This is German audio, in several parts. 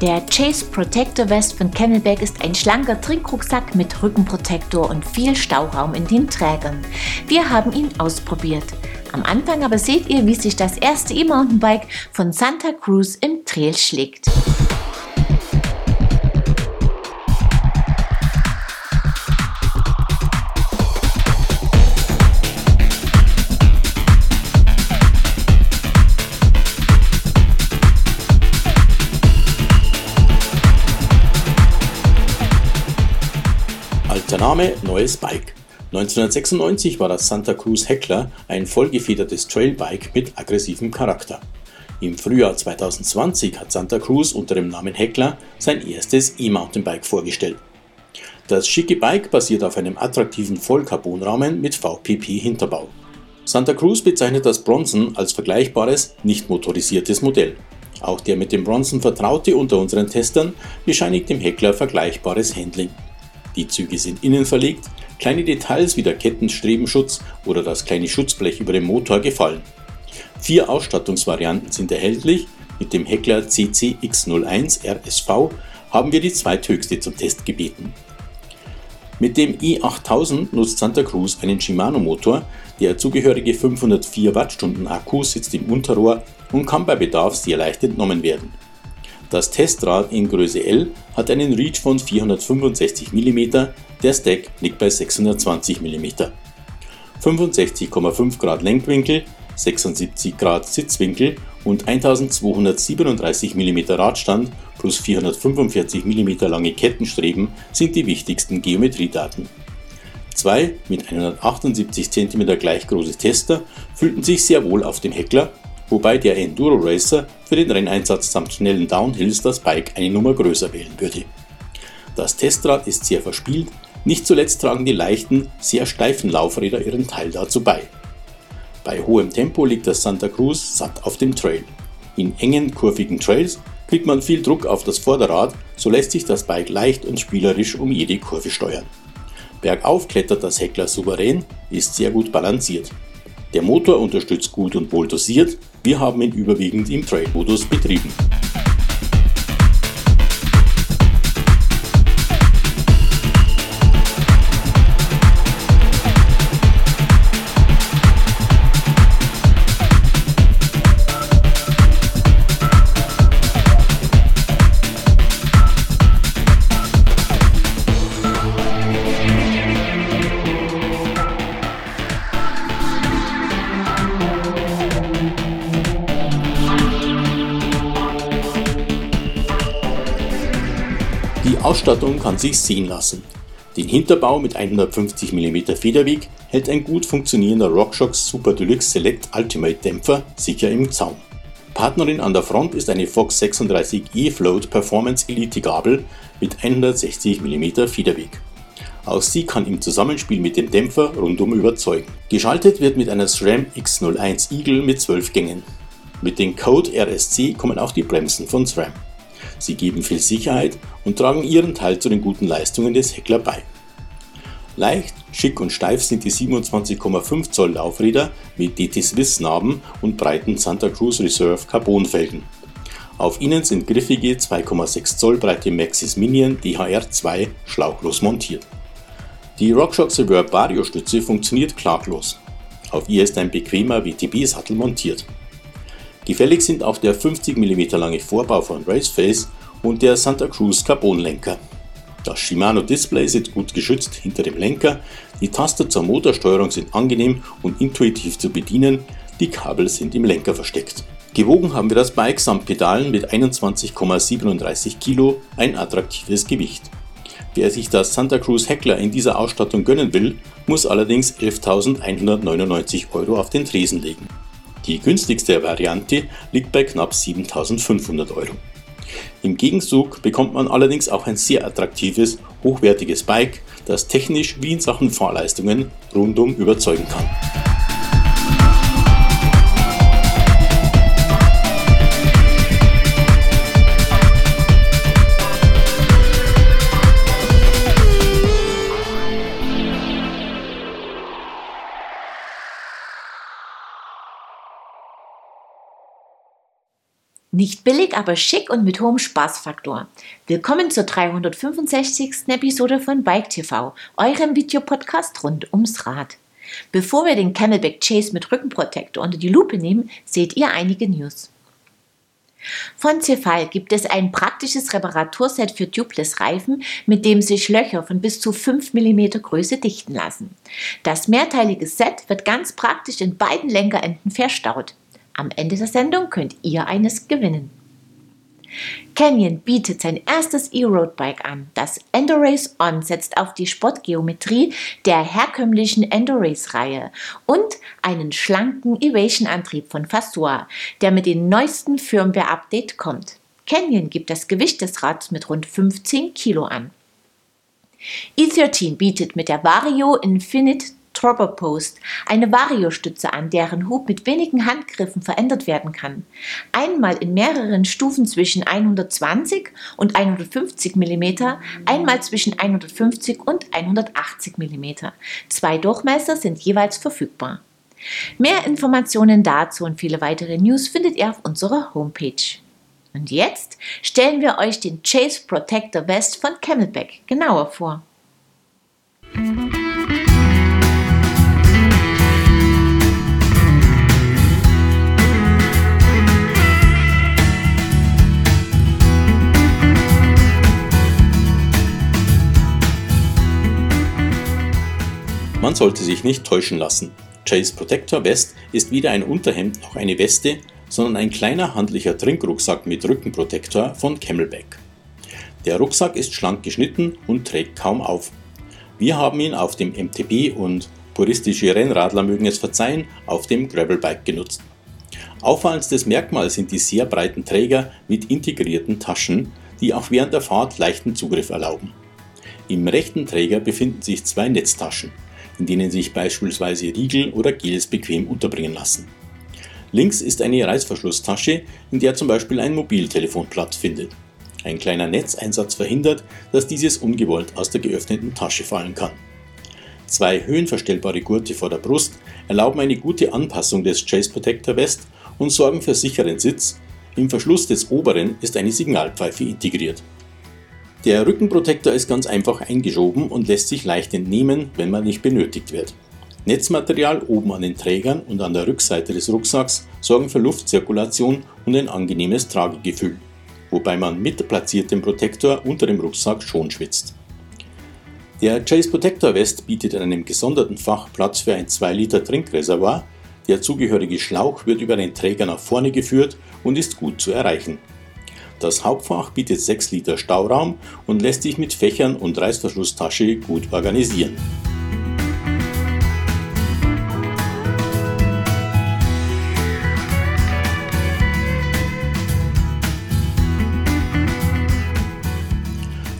Der Chase Protector Vest von Camelback ist ein schlanker Trinkrucksack mit Rückenprotektor und viel Stauraum in den Trägern. Wir haben ihn ausprobiert. Am Anfang aber seht ihr, wie sich das erste E-Mountainbike von Santa Cruz im Trail schlägt. Alter Name, neues Bike. 1996 war das Santa Cruz Heckler ein vollgefedertes Trailbike mit aggressivem Charakter. Im Frühjahr 2020 hat Santa Cruz unter dem Namen Heckler sein erstes E-Mountainbike vorgestellt. Das schicke Bike basiert auf einem attraktiven Vollcarbonrahmen mit VPP-Hinterbau. Santa Cruz bezeichnet das Bronson als vergleichbares, nicht motorisiertes Modell. Auch der mit dem Bronson Vertraute unter unseren Testern bescheinigt dem Heckler vergleichbares Handling. Die Züge sind innen verlegt, Kleine Details wie der Kettenstrebenschutz oder das kleine Schutzblech über dem Motor gefallen. Vier Ausstattungsvarianten sind erhältlich. Mit dem Heckler CCX01 RSV haben wir die zweithöchste zum Test gebeten. Mit dem i8000 nutzt Santa Cruz einen Shimano-Motor, der zugehörige 504 Wattstunden Akku sitzt im Unterrohr und kann bei Bedarf sehr leicht entnommen werden. Das Testrad in Größe L hat einen Reach von 465 mm, der Stack liegt bei 620 mm. 65,5 Grad Lenkwinkel, 76 Grad Sitzwinkel und 1237 mm Radstand plus 445 mm lange Kettenstreben sind die wichtigsten Geometriedaten. Zwei mit 178 cm gleich große Tester fühlten sich sehr wohl auf dem Heckler, wobei der Enduro Racer für den Renneinsatz samt schnellen Downhills das Bike eine Nummer größer wählen würde. Das Testrad ist sehr verspielt nicht zuletzt tragen die leichten, sehr steifen Laufräder ihren Teil dazu bei. Bei hohem Tempo liegt das Santa Cruz satt auf dem Trail. In engen, kurvigen Trails kriegt man viel Druck auf das Vorderrad, so lässt sich das Bike leicht und spielerisch um jede Kurve steuern. Bergauf klettert das Heckler souverän, ist sehr gut balanciert. Der Motor unterstützt gut und wohl dosiert, wir haben ihn überwiegend im Trail-Modus betrieben. Ausstattung kann sich sehen lassen. Den Hinterbau mit 150 mm Federweg hält ein gut funktionierender RockShox Super Deluxe Select Ultimate Dämpfer sicher im Zaum. Partnerin an der Front ist eine Fox 36E Float Performance Elite Gabel mit 160 mm Federweg. Auch sie kann im Zusammenspiel mit dem Dämpfer rundum überzeugen. Geschaltet wird mit einer SRAM X01 Eagle mit 12 Gängen. Mit dem Code RSC kommen auch die Bremsen von SRAM. Sie geben viel Sicherheit und tragen ihren Teil zu den guten Leistungen des Heckler bei. Leicht, schick und steif sind die 27,5 Zoll Laufräder mit DT Swiss Narben und breiten Santa Cruz Reserve Carbonfelgen. Auf ihnen sind griffige 2,6 Zoll breite Maxis Minion DHR2 schlauchlos montiert. Die RockShox Reverb Vario Stütze funktioniert klaglos. Auf ihr ist ein bequemer WTB-Sattel montiert. Gefällig sind auch der 50 mm lange Vorbau von Raceface und der Santa Cruz Carbonlenker. Das Shimano Display sitzt gut geschützt hinter dem Lenker, die Taster zur Motorsteuerung sind angenehm und intuitiv zu bedienen, die Kabel sind im Lenker versteckt. Gewogen haben wir das Bike samt Pedalen mit 21,37 Kilo, ein attraktives Gewicht. Wer sich das Santa Cruz Heckler in dieser Ausstattung gönnen will, muss allerdings 11.199 Euro auf den Tresen legen. Die günstigste Variante liegt bei knapp 7500 Euro. Im Gegenzug bekommt man allerdings auch ein sehr attraktives, hochwertiges Bike, das technisch wie in Sachen Fahrleistungen rundum überzeugen kann. Nicht billig, aber schick und mit hohem Spaßfaktor. Willkommen zur 365. Episode von Bike TV, eurem Videopodcast rund ums Rad. Bevor wir den Camelback Chase mit Rückenprotektor unter die Lupe nehmen, seht ihr einige News. Von Cefal gibt es ein praktisches Reparaturset für Tubeless-Reifen, mit dem sich Löcher von bis zu 5 mm Größe dichten lassen. Das mehrteilige Set wird ganz praktisch in beiden Lenkerenden verstaut. Am Ende der Sendung könnt ihr eines gewinnen. Canyon bietet sein erstes E-Road-Bike an. Das Endorace On setzt auf die Sportgeometrie der herkömmlichen Endorace-Reihe und einen schlanken Evasion-Antrieb von Fasua, der mit dem neuesten Firmware-Update kommt. Canyon gibt das Gewicht des Rads mit rund 15 Kilo an. E13 bietet mit der Vario Infinite Post eine Variostütze an, deren Hub mit wenigen Handgriffen verändert werden kann. Einmal in mehreren Stufen zwischen 120 und 150 mm, einmal zwischen 150 und 180 mm. Zwei Durchmesser sind jeweils verfügbar. Mehr Informationen dazu und viele weitere News findet ihr auf unserer Homepage. Und jetzt stellen wir euch den Chase Protector Vest von Camelback genauer vor. Man sollte sich nicht täuschen lassen. Chase Protector Vest ist weder ein Unterhemd noch eine Weste, sondern ein kleiner handlicher Trinkrucksack mit Rückenprotektor von Camelback. Der Rucksack ist schlank geschnitten und trägt kaum auf. Wir haben ihn auf dem MTB und puristische Rennradler mögen es verzeihen, auf dem Gravelbike genutzt. Auffallendstes Merkmal sind die sehr breiten Träger mit integrierten Taschen, die auch während der Fahrt leichten Zugriff erlauben. Im rechten Träger befinden sich zwei Netztaschen in denen sich beispielsweise Riegel oder Gels bequem unterbringen lassen. Links ist eine Reißverschlusstasche, in der zum Beispiel ein Mobiltelefon Platz findet. Ein kleiner Netzeinsatz verhindert, dass dieses ungewollt aus der geöffneten Tasche fallen kann. Zwei höhenverstellbare Gurte vor der Brust erlauben eine gute Anpassung des Chase Protector Vest und sorgen für sicheren Sitz. Im Verschluss des oberen ist eine Signalpfeife integriert. Der Rückenprotektor ist ganz einfach eingeschoben und lässt sich leicht entnehmen, wenn man nicht benötigt wird. Netzmaterial oben an den Trägern und an der Rückseite des Rucksacks sorgen für Luftzirkulation und ein angenehmes Tragegefühl, wobei man mit platziertem Protektor unter dem Rucksack schon schwitzt. Der Chase Protector Vest bietet in einem gesonderten Fach Platz für ein 2 Liter Trinkreservoir. Der zugehörige Schlauch wird über den Träger nach vorne geführt und ist gut zu erreichen. Das Hauptfach bietet 6 Liter Stauraum und lässt sich mit Fächern und Reißverschlusstasche gut organisieren.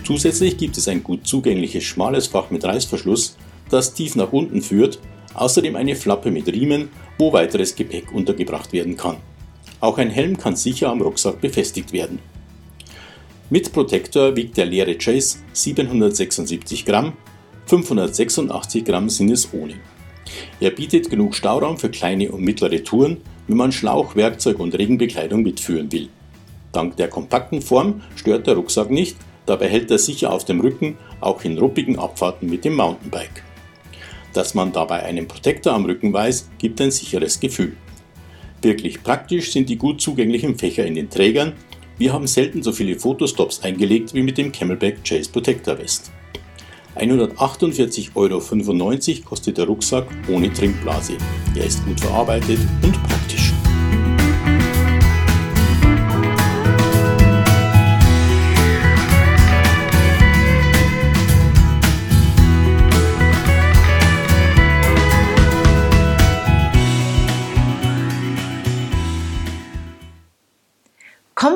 Zusätzlich gibt es ein gut zugängliches schmales Fach mit Reißverschluss, das tief nach unten führt, außerdem eine Flappe mit Riemen, wo weiteres Gepäck untergebracht werden kann. Auch ein Helm kann sicher am Rucksack befestigt werden. Mit Protektor wiegt der leere Chase 776 Gramm, 586 Gramm sind es ohne. Er bietet genug Stauraum für kleine und mittlere Touren, wenn man Schlauch, Werkzeug und Regenbekleidung mitführen will. Dank der kompakten Form stört der Rucksack nicht, dabei hält er sicher auf dem Rücken, auch in ruppigen Abfahrten mit dem Mountainbike. Dass man dabei einen Protektor am Rücken weiß, gibt ein sicheres Gefühl. Wirklich praktisch sind die gut zugänglichen Fächer in den Trägern. Wir haben selten so viele Fotostops eingelegt wie mit dem Camelback Chase Protector Vest. 148,95 Euro kostet der Rucksack ohne Trinkblase. Er ist gut verarbeitet und praktisch.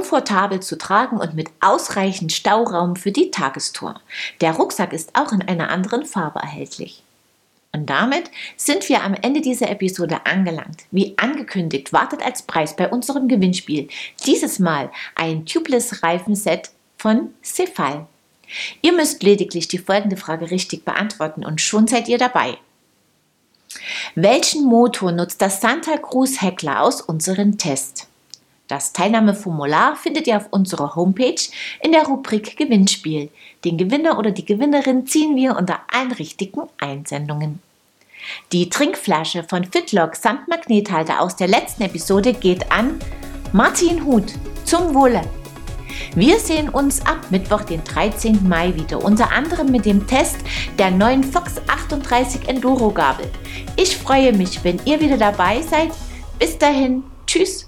Komfortabel zu tragen und mit ausreichend Stauraum für die Tagestour. Der Rucksack ist auch in einer anderen Farbe erhältlich. Und damit sind wir am Ende dieser Episode angelangt. Wie angekündigt, wartet als Preis bei unserem Gewinnspiel dieses Mal ein Tubeless Reifenset von Cefal. Ihr müsst lediglich die folgende Frage richtig beantworten und schon seid ihr dabei. Welchen Motor nutzt das Santa Cruz Heckler aus unserem Test? Das Teilnahmeformular findet ihr auf unserer Homepage in der Rubrik Gewinnspiel. Den Gewinner oder die Gewinnerin ziehen wir unter allen richtigen Einsendungen. Die Trinkflasche von Fitlock samt Magnethalter aus der letzten Episode geht an Martin Huth. Zum Wohle! Wir sehen uns ab Mittwoch, den 13. Mai wieder, unter anderem mit dem Test der neuen Fox 38 Enduro Gabel. Ich freue mich, wenn ihr wieder dabei seid. Bis dahin, tschüss